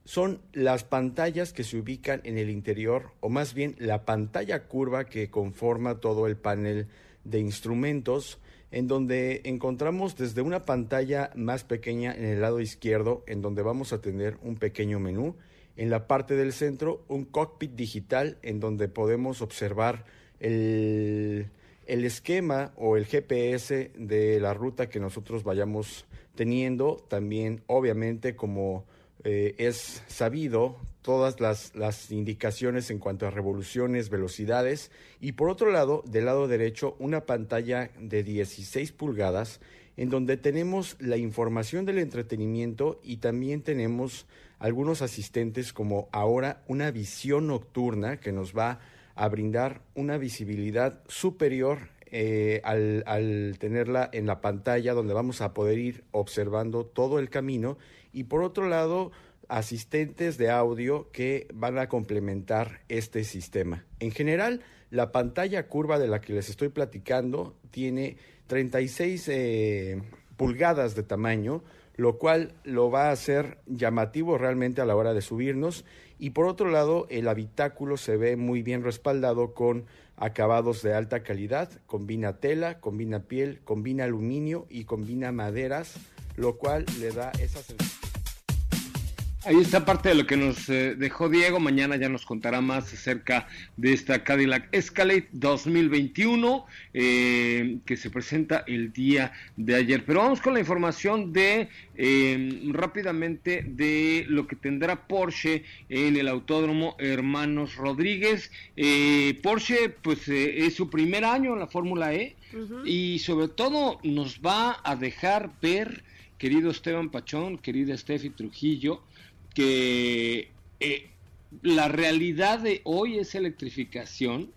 son las pantallas que se ubican en el interior, o más bien la pantalla curva que conforma todo el panel de instrumentos, en donde encontramos desde una pantalla más pequeña en el lado izquierdo, en donde vamos a tener un pequeño menú, en la parte del centro un cockpit digital en donde podemos observar el, el esquema o el GPS de la ruta que nosotros vayamos teniendo, también obviamente como eh, es sabido todas las, las indicaciones en cuanto a revoluciones, velocidades y por otro lado, del lado derecho, una pantalla de 16 pulgadas en donde tenemos la información del entretenimiento y también tenemos algunos asistentes como ahora una visión nocturna que nos va a brindar una visibilidad superior eh, al, al tenerla en la pantalla donde vamos a poder ir observando todo el camino y por otro lado asistentes de audio que van a complementar este sistema. En general, la pantalla curva de la que les estoy platicando tiene 36 eh, pulgadas de tamaño, lo cual lo va a hacer llamativo realmente a la hora de subirnos. Y por otro lado, el habitáculo se ve muy bien respaldado con acabados de alta calidad, combina tela, combina piel, combina aluminio y combina maderas, lo cual le da esa sensación. Ahí está parte de lo que nos eh, dejó Diego. Mañana ya nos contará más acerca de esta Cadillac Escalade 2021 eh, que se presenta el día de ayer. Pero vamos con la información de eh, rápidamente de lo que tendrá Porsche en el Autódromo Hermanos Rodríguez. Eh, Porsche, pues es su primer año en la Fórmula E y sobre todo nos va a dejar ver, querido Esteban Pachón, querida Steffi Trujillo, que eh, la realidad de hoy es electrificación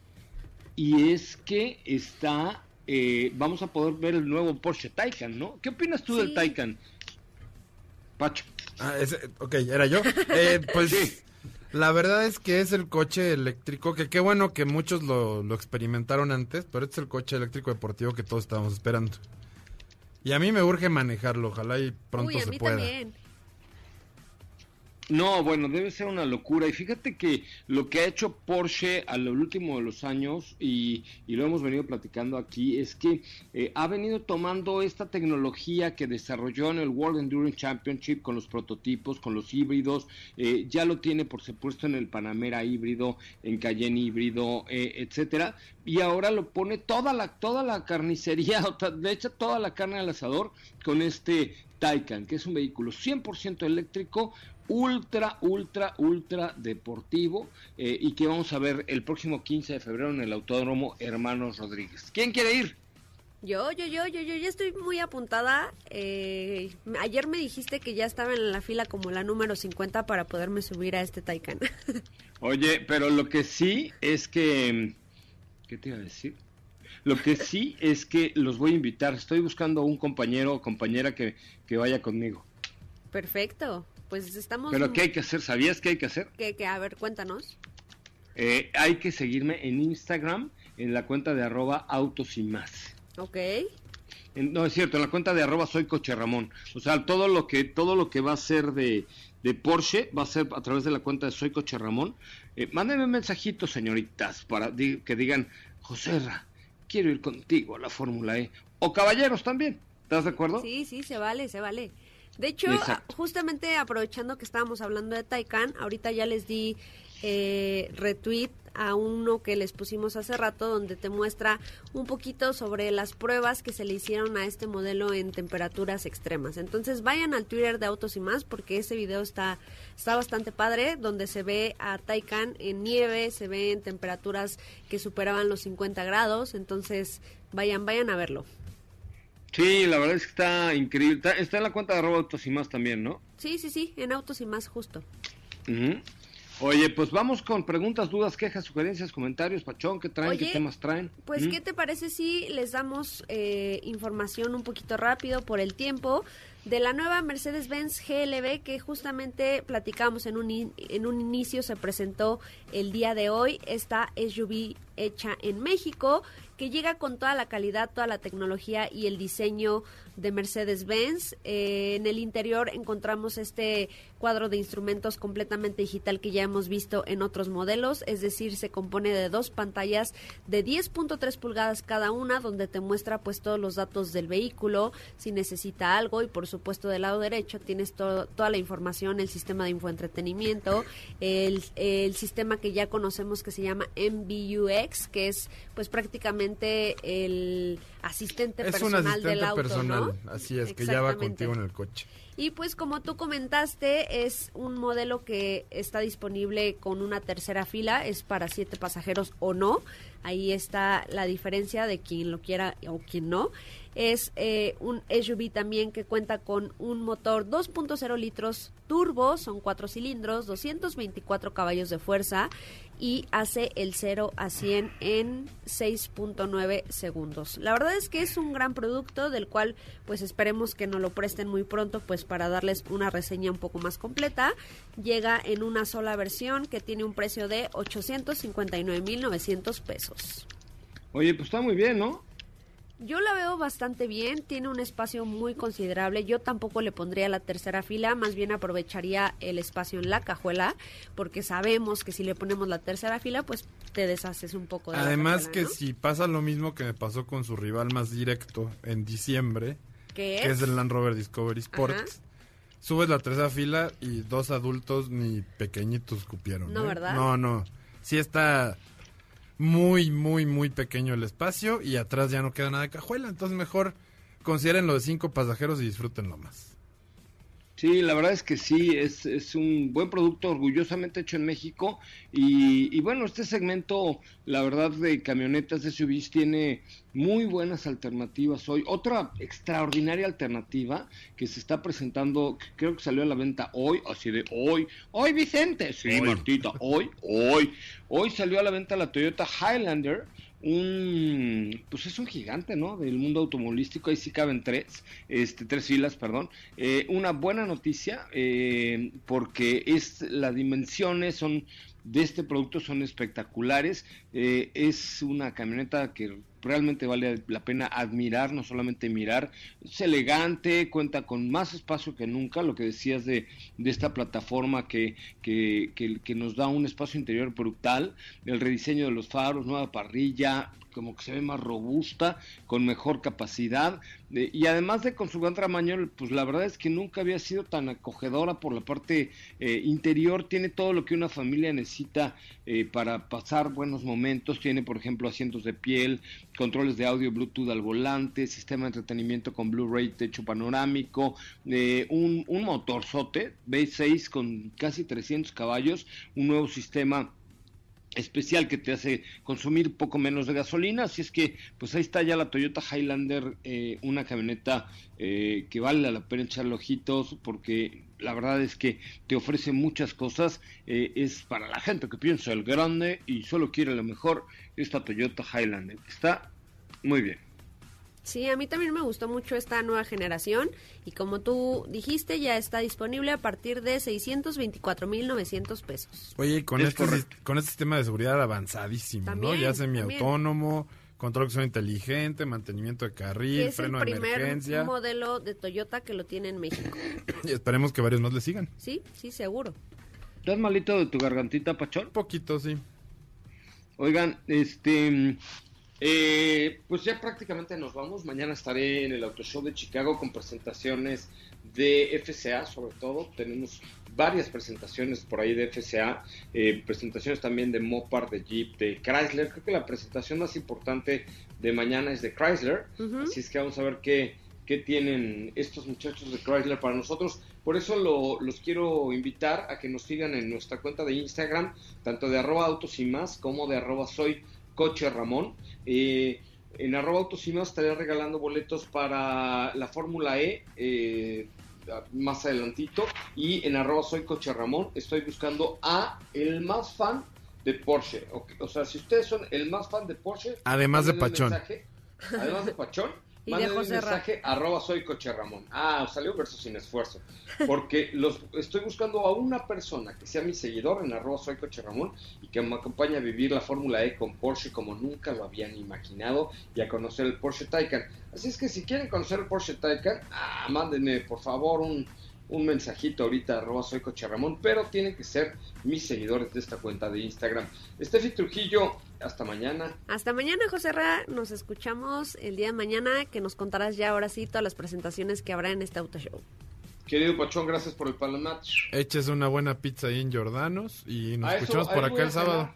y es que está, eh, vamos a poder ver el nuevo Porsche Taycan, ¿no? ¿Qué opinas tú del Sí. Taycan? Pacho. Ah, ese- ok, era yo. Eh, pues la verdad es que es el coche eléctrico, que qué bueno que muchos lo, lo experimentaron antes, pero este es el coche eléctrico deportivo que todos estábamos esperando. Y a mí me urge manejarlo, ojalá y pronto Uy, a se mí pueda. también. No, bueno, debe ser una locura. Y fíjate que lo que ha hecho Porsche a lo último de los años, y, y lo hemos venido platicando aquí, es que eh, ha venido tomando esta tecnología que desarrolló en el World Endurance Championship con los prototipos, con los híbridos, eh, ya lo tiene por supuesto en el Panamera híbrido, en Cayenne híbrido, eh, etcétera, y ahora lo pone toda la, toda la carnicería, le echa toda la carne al asador con este Taycan, que es un vehículo 100% eléctrico, ultra, ultra, ultra deportivo eh, y que vamos a ver el próximo 15 de febrero en el Autódromo Hermanos Rodríguez. ¿Quién quiere ir? Yo, yo, yo, yo, yo ya estoy muy apuntada. Eh, ayer me dijiste que ya estaba en la fila como la número 50 para poderme subir a este Taycan. Oye, pero lo que sí es que... ¿Qué te iba a decir? Lo que sí es que los voy a invitar. Estoy buscando un compañero o compañera que, que vaya conmigo. Perfecto. Pues estamos... Pero ¿qué hay que hacer? ¿Sabías qué hay que hacer? que, que, a ver, cuéntanos. Eh, hay que seguirme en Instagram en la cuenta de arroba autos y más. Ok. En- no es cierto, en la cuenta de arroba soy coche Ramón. O sea, todo lo que, todo lo que va a ser de, de Porsche va a ser a través de la cuenta de soy coche Ramón. Eh, mándenme mensajitos, señoritas, para di- que digan, José Ra, quiero ir contigo a la Fórmula E. O caballeros también. ¿Estás de acuerdo? Sí, sí, se vale, se vale. De hecho, Exacto. justamente aprovechando que estábamos hablando de Taycan, ahorita ya les di eh, retweet a uno que les pusimos hace rato donde te muestra un poquito sobre las pruebas que se le hicieron a este modelo en temperaturas extremas. Entonces vayan al Twitter de Autos y más porque ese video está, está bastante padre donde se ve a Taycan en nieve, se ve en temperaturas que superaban los 50 grados. Entonces vayan, vayan a verlo. Sí, la verdad es que está increíble. Está, está en la cuenta de arroba autos y más también, ¿no? Sí, sí, sí, en Autos y más justo. Ujú. Oye, pues vamos con preguntas, dudas, quejas, sugerencias, comentarios, Pachón, ¿qué traen? Oye, ¿Qué temas traen? Pues, ¿Mm? ¿qué te parece si les damos eh, información un poquito rápido por el tiempo de la nueva Mercedes-Benz GLB que justamente platicamos en un, in- en un inicio, se presentó el día de hoy, esta SUV hecha en México, que llega con toda la calidad, toda la tecnología y el diseño de Mercedes-Benz. Eh, en el interior encontramos este cuadro de instrumentos completamente digital que ya hemos visto en otros modelos, es decir, se compone de dos pantallas de 10.3 pulgadas cada una, donde te muestra pues todos los datos del vehículo, si necesita algo y por supuesto del lado derecho tienes to- toda la información, el sistema de infoentretenimiento, el, el sistema que ya conocemos que se llama MBUX, que es pues prácticamente el asistente Es un personal asistente del auto, personal, ¿no? así es, que ya va contigo en el coche. Y pues como tú comentaste, es un modelo que está disponible con una tercera fila, es para siete pasajeros o no. Ahí está la diferencia de quien lo quiera o quien no. Es eh, un SUV también que cuenta con un motor 2.0 litros turbo, son cuatro cilindros, 224 caballos de fuerza y hace el 0 a 100 en 6.9 segundos. La verdad es que es un gran producto del cual pues esperemos que nos lo presten muy pronto pues para darles una reseña un poco más completa. Llega en una sola versión que tiene un precio de 859.900 pesos. Oye, pues está muy bien, ¿no? Yo la veo bastante bien, tiene un espacio muy considerable. Yo tampoco le pondría la tercera fila, más bien aprovecharía el espacio en la cajuela, porque sabemos que si le ponemos la tercera fila, pues te deshaces un poco de la Además cajuela, que ¿no? si pasa lo mismo que me pasó con su rival más directo en diciembre, ¿Qué que es? es el Land Rover Discovery Sport, Ajá. subes la tercera fila y dos adultos ni pequeñitos cupieron. No, ¿eh? ¿verdad? No, no. Sí está muy, muy, muy pequeño el espacio y atrás ya no queda nada de cajuela. Entonces mejor consideren lo de cinco pasajeros y disfrútenlo más. Sí, la verdad es que sí, es, es un buen producto orgullosamente hecho en México. Y, y bueno, este segmento, la verdad, de camionetas de SUVs tiene muy buenas alternativas hoy. Otra extraordinaria alternativa que se está presentando, que creo que salió a la venta hoy, así de hoy, hoy Vicente, sí, Martita, hoy, hoy, hoy salió a la venta la Toyota Highlander, un pues es un gigante no del mundo automovilístico ahí sí caben tres este tres filas perdón. Eh, una buena noticia eh, porque es las dimensiones son de este producto son espectaculares. Eh, es una camioneta que realmente vale la pena admirar, no solamente mirar. Es elegante, cuenta con más espacio que nunca, lo que decías de, de esta plataforma que, que, que, que nos da un espacio interior brutal, el rediseño de los faros, nueva parrilla, como que se ve más robusta, con mejor capacidad, eh, y además de con su gran tamaño, pues la verdad es que nunca había sido tan acogedora por la parte eh, interior, tiene todo lo que una familia necesita eh, para pasar buenos momentos, tiene por ejemplo asientos de piel, controles de audio Bluetooth al volante, sistema de entretenimiento con Blu-ray techo panorámico, eh, un, un motorzote V6 con casi 300 caballos, un nuevo sistema especial que te hace consumir poco menos de gasolina, así es que pues ahí está ya la Toyota Highlander, eh, una camioneta eh, que vale la pena echarle ojitos porque la verdad es que te ofrece muchas cosas, eh, es para la gente que piensa el grande y solo quiere lo mejor, esta Toyota Highlander. Está muy bien. Sí, a mí también me gustó mucho esta nueva generación y como tú dijiste ya está disponible a partir de 624.900 pesos. Oye, y con, Es este, correcto. con este sistema de seguridad avanzadísimo, ¿no? También, Ya también. semiautónomo, control de acción inteligente, mantenimiento de Que carril, es el freno de primer emergencia. modelo de Toyota que lo tiene en México. Y esperemos que varios más le sigan. Sí, sí, seguro. ¿Estás malito de tu gargantita, Pachón? Un poquito, sí. Oigan, este, eh, pues ya prácticamente nos vamos. Mañana estaré en el Auto Show de Chicago con presentaciones de FCA, sobre todo. Tenemos varias presentaciones por ahí de FCA, eh, presentaciones también de Mopar, de Jeep, de Chrysler. Creo que la presentación más importante de mañana es de Chrysler. Así es que vamos a ver qué, qué tienen estos muchachos de Chrysler para nosotros. Por eso lo- los quiero invitar a que nos sigan en nuestra cuenta de Instagram, tanto de arroba autos y más como de arroba soy coche Ramón. Eh, en arroba más estaré regalando boletos para la Fórmula E. eh, más adelantito. Y en arroba soy Coche Ramón estoy buscando a el más fan de Porsche. O, o sea, si ustedes son el más fan de Porsche, Además de Pachón. mensaje. Además de Pachón. Y de mándenme un José Ra. mensaje arroba soy Coche Ramón. Ah, salió verso sin esfuerzo. Porque los estoy buscando a una persona que sea mi seguidor en arroba soy Coche Ramón y que me acompañe a vivir la Fórmula E con Porsche como nunca lo habían imaginado y a conocer el Porsche Taycan. Así es que si quieren conocer el Porsche Taycan, ah, mándenme por favor un, un mensajito ahorita arroba soy Coche Ramón, pero tienen que ser mis seguidores de esta cuenta de Instagram. Steffi Trujillo, hasta mañana. Hasta mañana, José Ra. Nos escuchamos el día de mañana, que nos contarás ya ahora sí todas las presentaciones que habrá en este auto show. Querido Pachón, gracias por el palomat. Eches una buena pizza ahí en Jordanos y nos A eso- escuchamos por acá el sábado.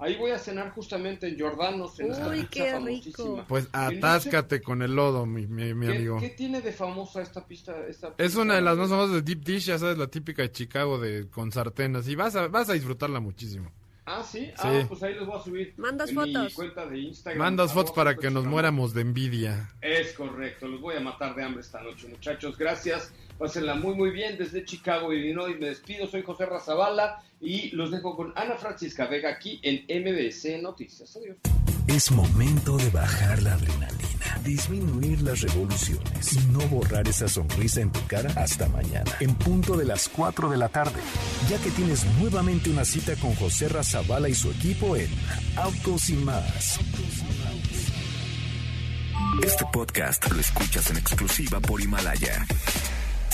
Ahí voy a cenar justamente en Jordanos, en Uy, pizza qué rico. Pues atáscate con el lodo, mi, mi- mi ¿Qué, amigo. qué tiene de famosa esta pista? Esta Es pizza? una de las más famosas de Deep Dish, ya sabes, la típica de Chicago de con sartenas. Y vas a, vas a disfrutarla muchísimo. Ah, ¿sí? Sí. Ah, pues ahí les voy a subir. Mandas en mi fotos. cuenta de Instagram. Mandas fotos para que nos muéramos de envidia. Es correcto, los voy a matar de hambre esta noche, muchachos. Gracias, pásenla muy, muy bien desde Chicago, Illinois. Me despido, soy José Razabala y los dejo con Ana Francisca Vega aquí en MBC Noticias. Adiós. Es momento de bajar la adrenalina, disminuir las revoluciones y no borrar esa sonrisa en tu cara hasta mañana, en punto de las 4 de la tarde, ya que tienes nuevamente una cita con José Razabala y su equipo en Autos y más. Este podcast lo escuchas en exclusiva por Himalaya.